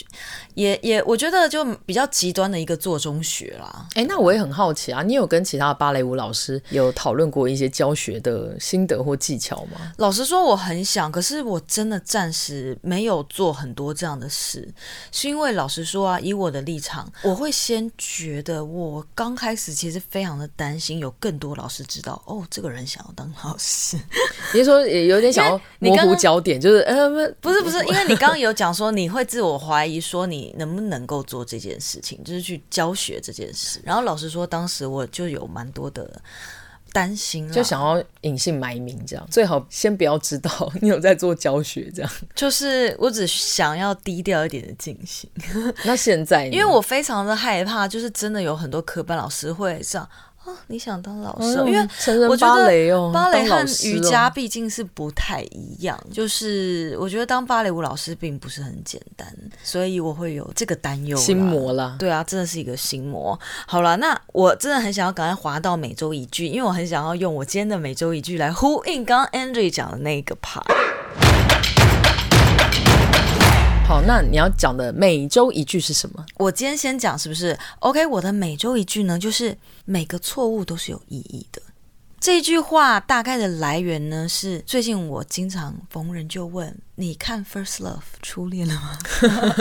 也也，我觉得就比较极端的一个做中学啦。哎，那我也很好奇啊，你有跟其他的芭蕾舞老师有讨论过一些教学的心得或技巧吗？老实说，我很想，可是我真的暂时没有做很多这样的事，是因为老实说啊，以我的立场，我会先觉得我刚开始其实非常的担心，有更多老师知道哦，这个人想要当老师，你说也有点想要模糊焦点，就是呃。不是不是，因为你刚刚有讲说你会自我怀疑，说你能不能够做这件事情，就是去教学这件事。然后老实说，当时我就有蛮多的担心，就想要隐姓埋名，这样最好先不要知道你有在做教学，这样 就是我只想要低调一点的进行。那现在，因为我非常的害怕，就是真的有很多科班老师会这样。哦，你想当老师？嗯、因为我觉得芭蕾和瑜伽毕竟是不太一样，哦、就是我觉得当芭蕾舞老师并不是很简单，所以我会有这个担忧。心魔啦，对啊，真的是一个心魔。好了，那我真的很想要赶快滑到每周一句，因为我很想要用我今天的每周一句来呼应刚刚 Andrew 讲的那个 part。好，那你要讲的每周一句是什么？我今天先讲是不是？OK，我的每周一句呢，就是每个错误都是有意义的。这句话大概的来源呢，是最近我经常逢人就问：你看《First Love》初恋了吗？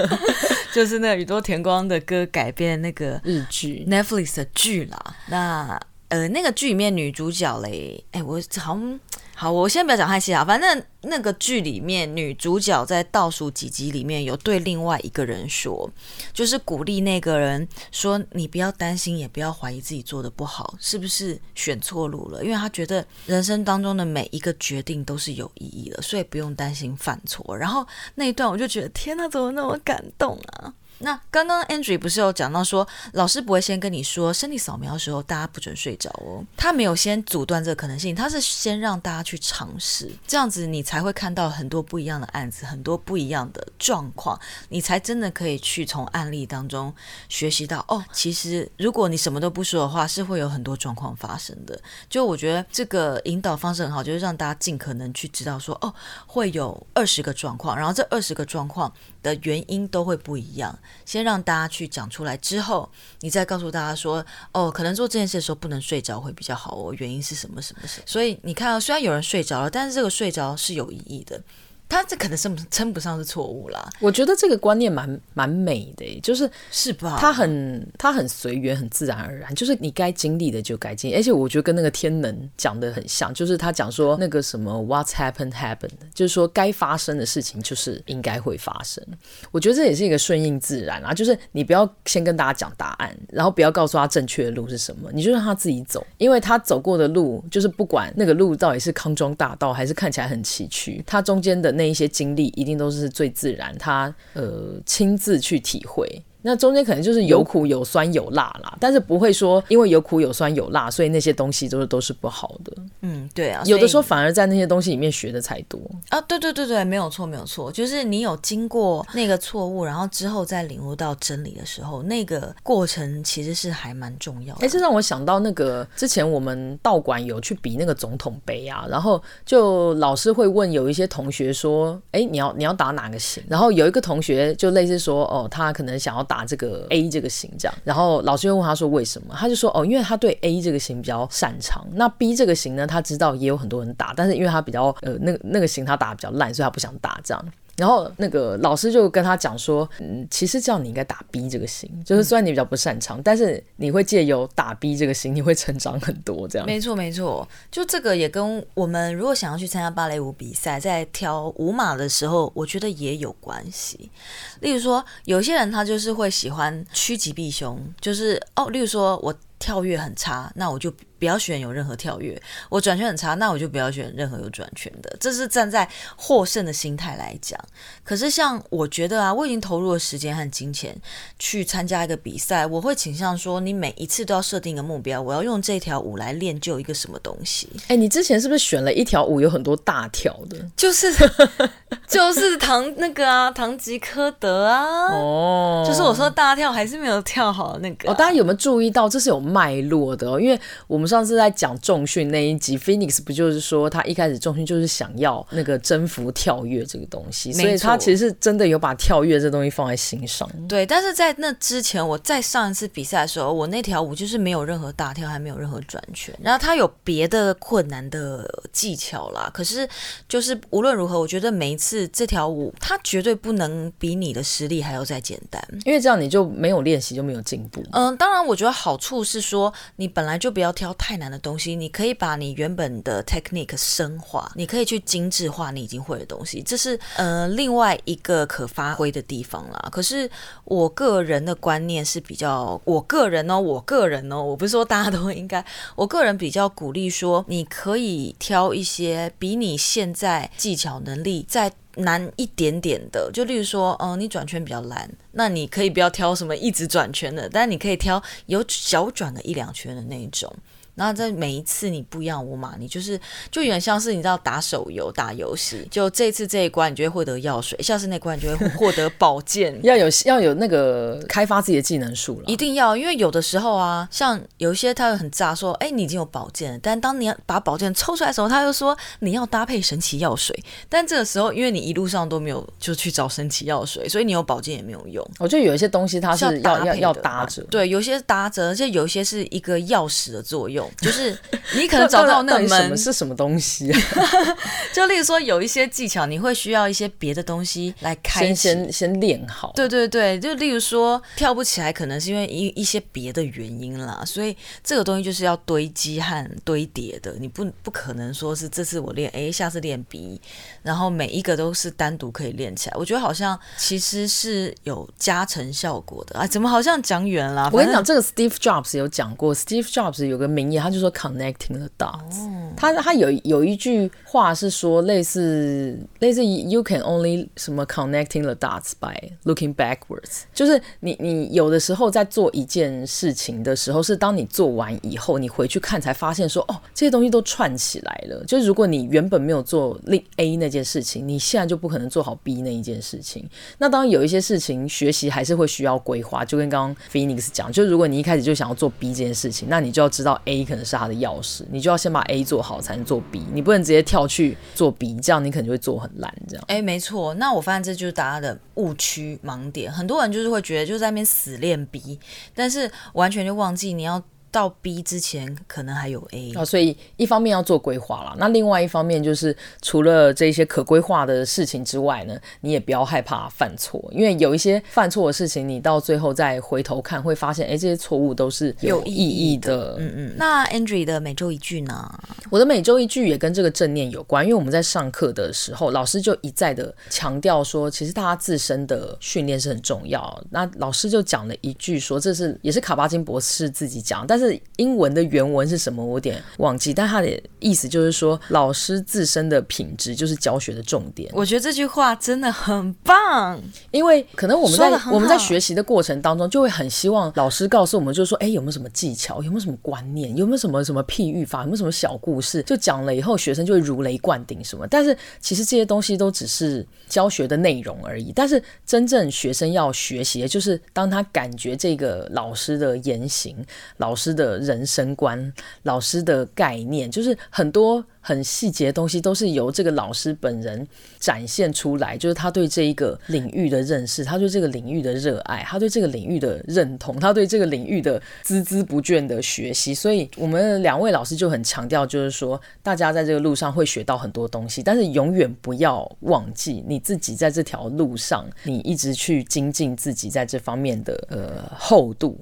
就是那宇多田光的歌改编的那个日剧 Netflix 的剧啦。那呃，那个剧里面女主角嘞，哎，我好像。好，我先不要讲太细啊。反正那个剧里面，女主角在倒数几集里面有对另外一个人说，就是鼓励那个人说：“你不要担心，也不要怀疑自己做的不好，是不是选错路了？”因为她觉得人生当中的每一个决定都是有意义的，所以不用担心犯错。然后那一段我就觉得，天哪，怎么那么感动啊！那刚刚 Andrew 不是有讲到说，老师不会先跟你说身体扫描的时候大家不准睡着哦，他没有先阻断这个可能性，他是先让大家去尝试，这样子你才会看到很多不一样的案子，很多不一样的状况，你才真的可以去从案例当中学习到哦，其实如果你什么都不说的话，是会有很多状况发生的。就我觉得这个引导方式很好，就是让大家尽可能去知道说哦，会有二十个状况，然后这二十个状况的原因都会不一样。先让大家去讲出来之后，你再告诉大家说，哦，可能做这件事的时候不能睡着会比较好哦，原因是什么什么什么。所以你看啊，虽然有人睡着了，但是这个睡着是有意义的。他这可能称称不上是错误啦，我觉得这个观念蛮蛮美的，就是是吧？他很他很随缘，很自然而然，就是你该经历的就该经历，而且我觉得跟那个天能讲的很像，就是他讲说那个什么 What's happened happened，就是说该发生的事情就是应该会发生。我觉得这也是一个顺应自然啊，就是你不要先跟大家讲答案，然后不要告诉他正确的路是什么，你就让他自己走，因为他走过的路，就是不管那个路到底是康庄大道还是看起来很崎岖，他中间的。那一些经历一定都是最自然，他呃亲自去体会。那中间可能就是有苦有酸有辣啦，但是不会说因为有苦有酸有辣，所以那些东西都是都是不好的。嗯，对啊，有的时候反而在那些东西里面学的才多啊。对对对对，没有错没有错，就是你有经过那个错误，然后之后再领悟到真理的时候，那个过程其实是还蛮重要的。哎，这让我想到那个之前我们道馆有去比那个总统杯啊，然后就老师会问有一些同学说，哎，你要你要打哪个型？然后有一个同学就类似说，哦，他可能想要。打这个 A 这个型这样，然后老师又问他说为什么？他就说哦，因为他对 A 这个型比较擅长。那 B 这个型呢，他知道也有很多人打，但是因为他比较呃那个那个型他打的比较烂，所以他不想打这样。然后那个老师就跟他讲说，嗯，其实这样你应该打 B 这个型，就是虽然你比较不擅长，嗯、但是你会借由打 B 这个型，你会成长很多。这样没错没错，就这个也跟我们如果想要去参加芭蕾舞比赛，在挑舞码的时候，我觉得也有关系。例如说，有些人他就是会喜欢趋吉避凶，就是哦，例如说我跳跃很差，那我就。不要选有任何跳跃，我转圈很差，那我就不要选任何有转圈的。这是站在获胜的心态来讲。可是像我觉得啊，我已经投入了时间和金钱去参加一个比赛，我会倾向说，你每一次都要设定一个目标，我要用这条舞来练就一个什么东西。哎，你之前是不是选了一条舞有很多大跳的？就是 就是唐那个啊，唐吉诃德啊。哦，就是我说大跳还是没有跳好那个啊。哦，大家有没有注意到这是有脉络的哦？因为我们。上次在讲重训那一集，Phoenix 不就是说他一开始重训就是想要那个征服跳跃这个东西，所以他其实是真的有把跳跃这东西放在心上。对，但是在那之前，我在上一次比赛的时候，我那条舞就是没有任何大跳，还没有任何转圈，然后他有别的困难的技巧啦。可是就是无论如何，我觉得每一次这条舞，他绝对不能比你的实力还要再简单，因为这样你就没有练习就没有进步。嗯，当然，我觉得好处是说，你本来就不要挑太难的东西，你可以把你原本的 technique 深化，你可以去精致化你已经会的东西，这是呃另外一个可发挥的地方啦。可是我个人的观念是比较，我个人哦，我个人哦，我不是说大家都应该，我个人比较鼓励说，你可以挑一些比你现在技巧能力在。难一点点的，就例如说，嗯、你转圈比较难，那你可以不要挑什么一直转圈的，但你可以挑有小转个一两圈的那一种。然后在每一次你不一样舞码，你就是就有点像是你知道打手游打游戏，就这次这一关你就会获得药水，下次那关你就会获得宝剑，要有要有那个开发自己的技能树了，一定要，因为有的时候啊，像有一些他会很炸说，哎，你已经有宝剑了，但当你要把宝剑抽出来的时候，他又说你要搭配神奇药水，但这个时候因为你一路上都没有就去找神奇药水，所以你有宝剑也没有用。我觉得有一些东西它是要是要要，搭着，对，有些是搭着，而且有一些是一个钥匙的作用。就是你可能找到那个门是什么东西，啊，就例如说有一些技巧，你会需要一些别的东西来开先先先练好。对对对，就例如说跳不起来，可能是因为一一些别的原因啦。所以这个东西就是要堆积和堆叠的，你不不可能说是这次我练 A，下次练 B，然后每一个都是单独可以练起来。我觉得好像其实是有加成效果的啊。怎么好像讲远了？我跟你讲，这个 Steve Jobs 有讲过，Steve Jobs 有个名言，他就说。Connecting the dots，他他有有一句话是说类似类似 You can only 什么 connecting the dots by looking backwards，就是你你有的时候在做一件事情的时候，是当你做完以后，你回去看才发现说哦，这些东西都串起来了。就是如果你原本没有做另 A 那件事情，你现在就不可能做好 B 那一件事情。那当然有一些事情学习还是会需要规划，就跟刚刚 Phoenix 讲，就如果你一开始就想要做 B 这件事情，那你就要知道 A 可能是他的钥匙，你就要先把 A 做好，才能做 B。你不能直接跳去做鼻这样你可能会做很烂。这样，哎，没错。那我发现这就是大家的误区盲点。很多人就是会觉得就在那边死练鼻但是完全就忘记你要。到 B 之前可能还有 A 啊，所以一方面要做规划啦，那另外一方面就是除了这些可规划的事情之外呢，你也不要害怕犯错，因为有一些犯错的事情，你到最后再回头看，会发现，哎，这些错误都是有意义的。义的嗯嗯。那 Andrew 的每周一句呢？我的每周一句也跟这个正念有关，因为我们在上课的时候，老师就一再的强调说，其实大家自身的训练是很重要。那老师就讲了一句说，这是也是卡巴金博士自己讲，但是英文的原文是什么？我有点忘记，但他的意思就是说，老师自身的品质就是教学的重点。我觉得这句话真的很棒，因为可能我们在我们在学习的过程当中，就会很希望老师告诉我们，就是说，哎，有没有什么技巧？有没有什么观念？有没有什么什么譬喻法？有没有什么小故事？就讲了以后，学生就会如雷贯顶什么。但是其实这些东西都只是教学的内容而已。但是真正学生要学习的，就是当他感觉这个老师的言行，老师的。人生观，老师的概念，就是很多很细节的东西，都是由这个老师本人展现出来。就是他对这一个领域的认识，他对这个领域的热爱，他对这个领域的认同，他对这个领域的孜孜不倦的学习。所以，我们两位老师就很强调，就是说，大家在这个路上会学到很多东西，但是永远不要忘记你自己在这条路上，你一直去精进自己在这方面的呃厚度。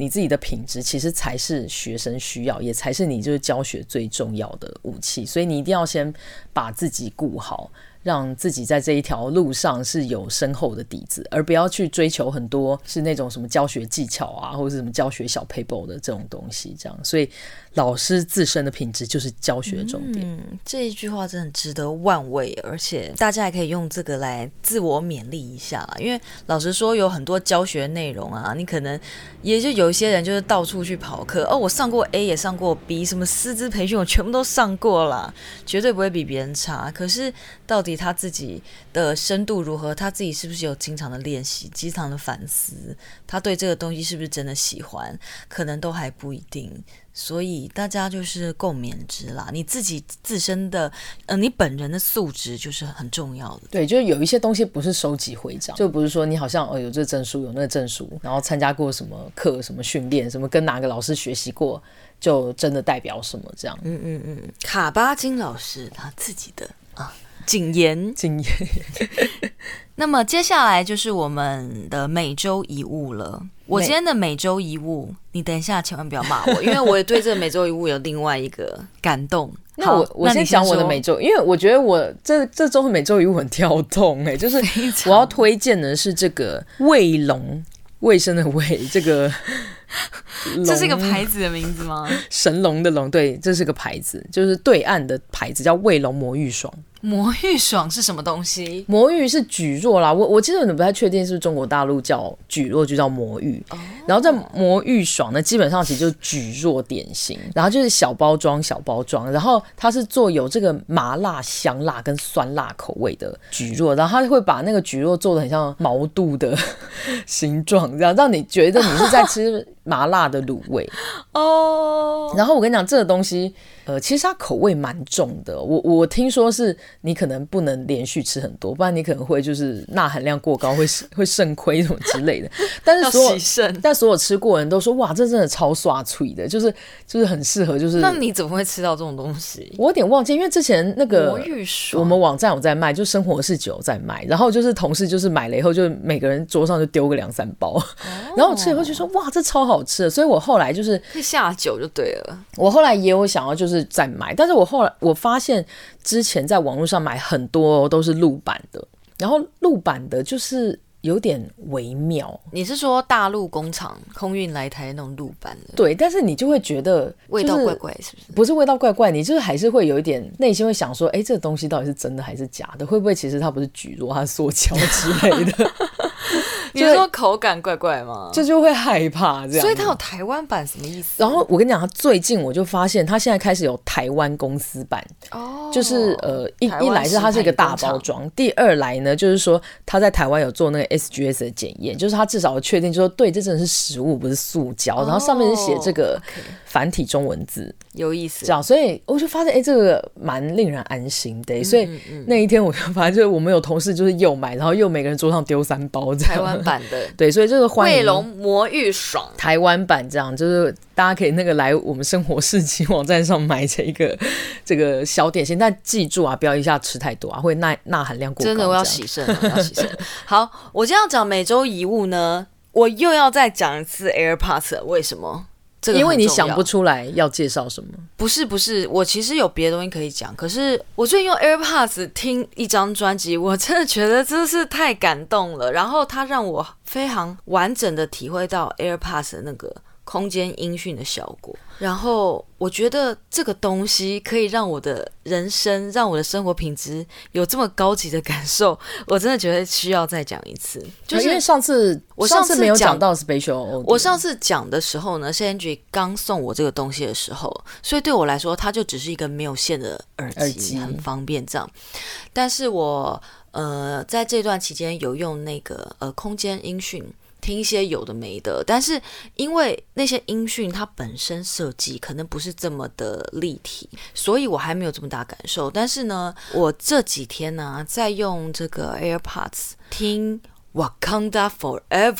你自己的品质其实才是学生需要，也才是你就是教学最重要的武器，所以你一定要先把自己顾好。让自己在这一条路上是有深厚的底子，而不要去追求很多是那种什么教学技巧啊，或者是什么教学小 paper 的这种东西。这样，所以老师自身的品质就是教学重点。嗯，这一句话真的值得万味，而且大家也可以用这个来自我勉励一下。因为老实说，有很多教学内容啊，你可能也就有一些人就是到处去跑课哦，我上过 A 也上过 B，什么师资培训我全部都上过了，绝对不会比别人差。可是到底。他自己的深度如何？他自己是不是有经常的练习、经常的反思？他对这个东西是不是真的喜欢？可能都还不一定。所以大家就是共勉之啦。你自己自身的，呃，你本人的素质就是很重要的。对，就是有一些东西不是收集徽章，就不是说你好像哦有这证书，有那个证书，然后参加过什么课、什么训练、什么跟哪个老师学习过，就真的代表什么这样。嗯嗯嗯，卡巴金老师他自己的啊，谨言谨言。那么接下来就是我们的每周一物了。我今天的每周一物，你等一下千万不要骂我，因为我也对这个每周一物有另外一个感动。那我我先讲我的每周，因为我觉得我这这周的每周一物很跳动哎、欸，就是 我要推荐的是这个卫龙，卫生的卫，这个这是一个牌子的名字吗？神龙的龙，对，这是个牌子，就是对岸的牌子叫卫龙魔芋爽。魔芋爽是什么东西？魔芋是蒟蒻啦，我我其实不太确定是不是中国大陆叫蒟蒻就叫魔芋，哦、然后这魔芋爽呢，基本上其实就是蒟蒻点心，然后就是小包装小包装，然后它是做有这个麻辣香辣跟酸辣口味的蒟蒻，然后它会把那个蒟蒻做的很像毛肚的形状，这样让你觉得你是在吃麻辣的卤味 哦。然后我跟你讲这个东西。呃，其实它口味蛮重的，我我听说是你可能不能连续吃很多，不然你可能会就是钠含量过高，会会肾亏什么之类的。但是所有但所有吃过的人都说，哇，这真的超刷脆的，就是就是很适合。就是那你怎么会吃到这种东西？我有点忘记，因为之前那个我们网站有在卖，就生活是酒在卖，然后就是同事就是买了以后，就每个人桌上就丢个两三包，哦、然后我吃以后就说，哇，这超好吃的。所以我后来就是下酒就对了。我后来也有想要就是。在买，但是我后来我发现，之前在网络上买很多都是陆版的，然后陆版的就是有点微妙。你是说大陆工厂空运来台那种陆版的？对，但是你就会觉得味道怪怪，是不是？不是味道怪怪，你就是还是会有一点内心会想说，哎，这个东西到底是真的还是假的？会不会其实它不是蒟蒻，它是塑胶之类的？你说口感怪怪吗？就就会害怕这样，所以它有台湾版什么意思？然后我跟你讲，它最近我就发现，他现在开始有台湾公司版哦，就是呃一一来是它是一个大包装，第二来呢就是说他在台湾有做那个 SGS 的检验，就是他至少确定就是说对，这真的是食物，不是塑胶，然后上面是写这个繁体中文字，有意思。这样，所以我就发现，哎，这个蛮令人安心的。所以那一天我就发现，就是我们有同事就是又买，然后又每个人桌上丢三包这样。台湾版的，对，所以这个欢迎卫龙魔芋爽台湾版，这样就是大家可以那个来我们生活市集网站上买这个 这个小点心，但记住啊，不要一下吃太多啊，会钠钠含量过高。真的，我要洗肾，我要洗肾。好，我今天要讲每周一物呢，我又要再讲一次 AirPods，为什么？这个、因为你想不出来要介绍什么？不是不是，我其实有别的东西可以讲。可是我最近用 AirPods 听一张专辑，我真的觉得真是太感动了。然后它让我非常完整的体会到 AirPods 的那个。空间音讯的效果，然后我觉得这个东西可以让我的人生，让我的生活品质有这么高级的感受，我真的觉得需要再讲一次。就是因为上次我上次没有讲到 Spatial，我上次讲的时候呢 s a n d y 刚送我这个东西的时候，所以对我来说，它就只是一个没有线的耳机，耳机很方便这样。但是我呃在这段期间有用那个呃空间音讯。听一些有的没的，但是因为那些音讯它本身设计可能不是这么的立体，所以我还没有这么大感受。但是呢，我这几天呢、在用这个 AirPods 听《Wakanda Forever》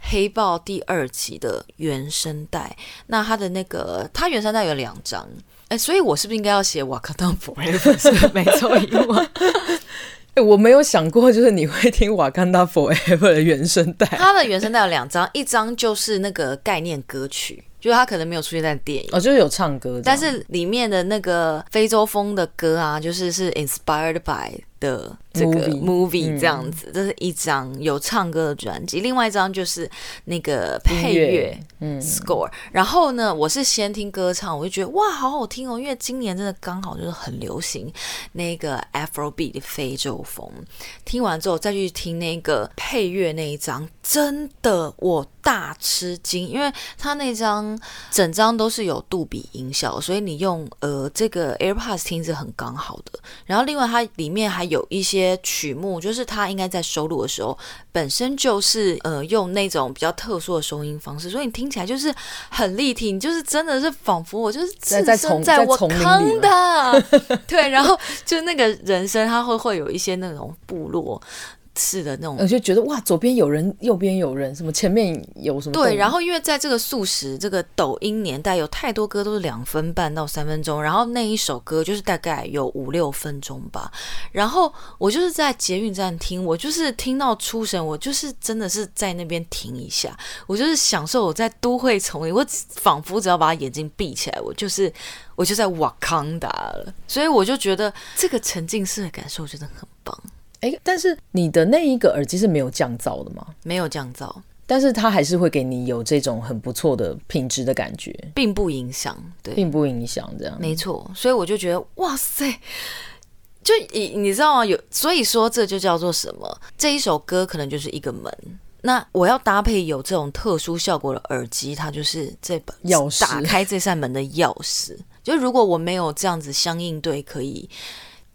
黑豹第二集的原声带，那它的那个它原声带有两张，哎，所以我是不是应该要写《Wakanda Forever》是没错，因为。我没有想过，就是你会听《瓦干达 Forever》的原声带。它的原声带有两张，一张就是那个概念歌曲，就是它可能没有出现在电影，哦，就是有唱歌，但是里面的那个非洲风的歌啊，就是是 inspired by 的。这个 movie 这样子，这是一张有唱歌的专辑，另外一张就是那个配乐，嗯，score。然后呢，我是先听歌唱，我就觉得哇，好好听哦，因为今年真的刚好就是很流行那个 Afrobeat 的非洲风。听完之后再去听那个配乐那一张，真的我大吃惊，因为他那张整张都是有杜比音效，所以你用呃这个 AirPods 听是很刚好的。然后另外它里面还有一些曲目，就是他应该在收录的时候，本身就是呃用那种比较特殊的收音方式，所以你听起来就是很立体，你就是真的是仿佛我就是置身在我坑的，对，然后就那个人声，他会会有一些那种部落。是的那种，我就觉得哇，左边有人，右边有人，什么前面有什么？对，然后因为在这个素食这个抖音年代，有太多歌都是两分半到三分钟，然后那一首歌就是大概有五六分钟吧。然后我就是在捷运站听，我就是听到出神，我就是真的是在那边停一下，我就是享受我在都会丛林，我仿佛只要把眼睛闭起来，我就是我就在瓦康达了。所以我就觉得这个沉浸式的感受真的很棒。哎，但是你的那一个耳机是没有降噪的吗？没有降噪，但是它还是会给你有这种很不错的品质的感觉，并不影响，对，并不影响这样。没错，所以我就觉得哇塞，就你你知道吗？有所以说这就叫做什么？这一首歌可能就是一个门，那我要搭配有这种特殊效果的耳机，它就是这把钥匙，打开这扇门的钥匙。就如果我没有这样子相应对，可以。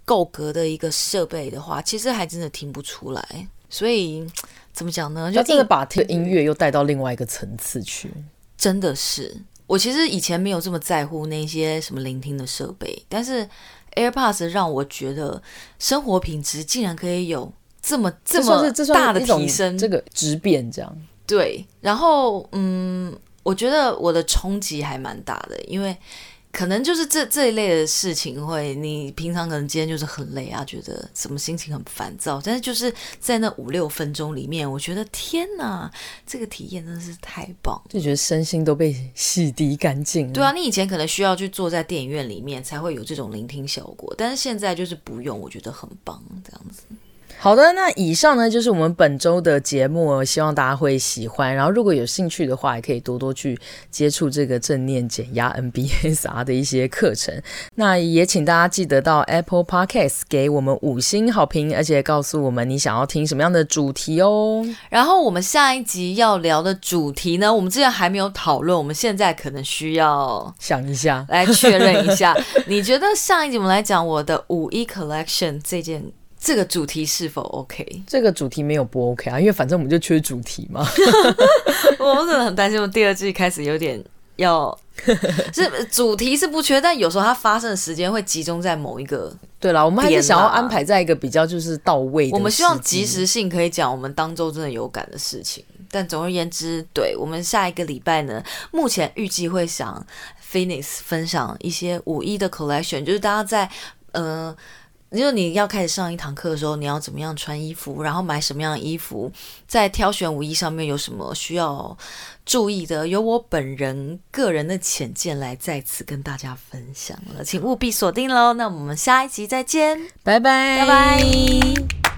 够格的一个设备的话，其实还真的听不出来。所以 怎么讲呢？就真的把这个音乐又带到另外一个层次去。真的是，我其实以前没有这么在乎那些什么聆听的设备，但是 AirPods 让我觉得生活品质竟然可以有这么这么大的提升，这个质变这样。对，然后嗯，我觉得我的冲击还蛮大的，因为。可能就是这这一类的事情会，你平常可能今天就是很累啊，觉得什么心情很烦躁，但是就是在那五六分钟里面，我觉得天哪，这个体验真的是太棒，就觉得身心都被洗涤干净。对啊，你以前可能需要去坐在电影院里面才会有这种聆听效果，但是现在就是不用，我觉得很棒，这样子。好的，那以上呢就是我们本周的节目，希望大家会喜欢。然后如果有兴趣的话，也可以多多去接触这个正念减压 NBSR 的一些课程。那也请大家记得到 Apple Podcast 给我们五星好评，而且告诉我们你想要听什么样的主题哦。然后我们下一集要聊的主题呢，我们之前还没有讨论，我们现在可能需要想一下，来确认一下。你觉得上一集我们来讲我的五一 Collection 这件？这个主题是否 OK？这个主题没有不 OK 啊，因为反正我们就缺主题嘛。我真的很担心，我第二季开始有点要，是主题是不缺，但有时候它发生的时间会集中在某一个。对啦，我们还是想要安排在一个比较就是到位的。我们希望及时性可以讲我们当周真的有感的事情。但总而言之，对，我们下一个礼拜呢，目前预计会想 Phoenix 分享一些五一的 collection，就是大家在呃。因为你要开始上一堂课的时候，你要怎么样穿衣服，然后买什么样的衣服，在挑选舞衣上面有什么需要注意的，由我本人个人的浅见来再次跟大家分享了，请务必锁定喽。那我们下一集再见，拜拜，拜拜。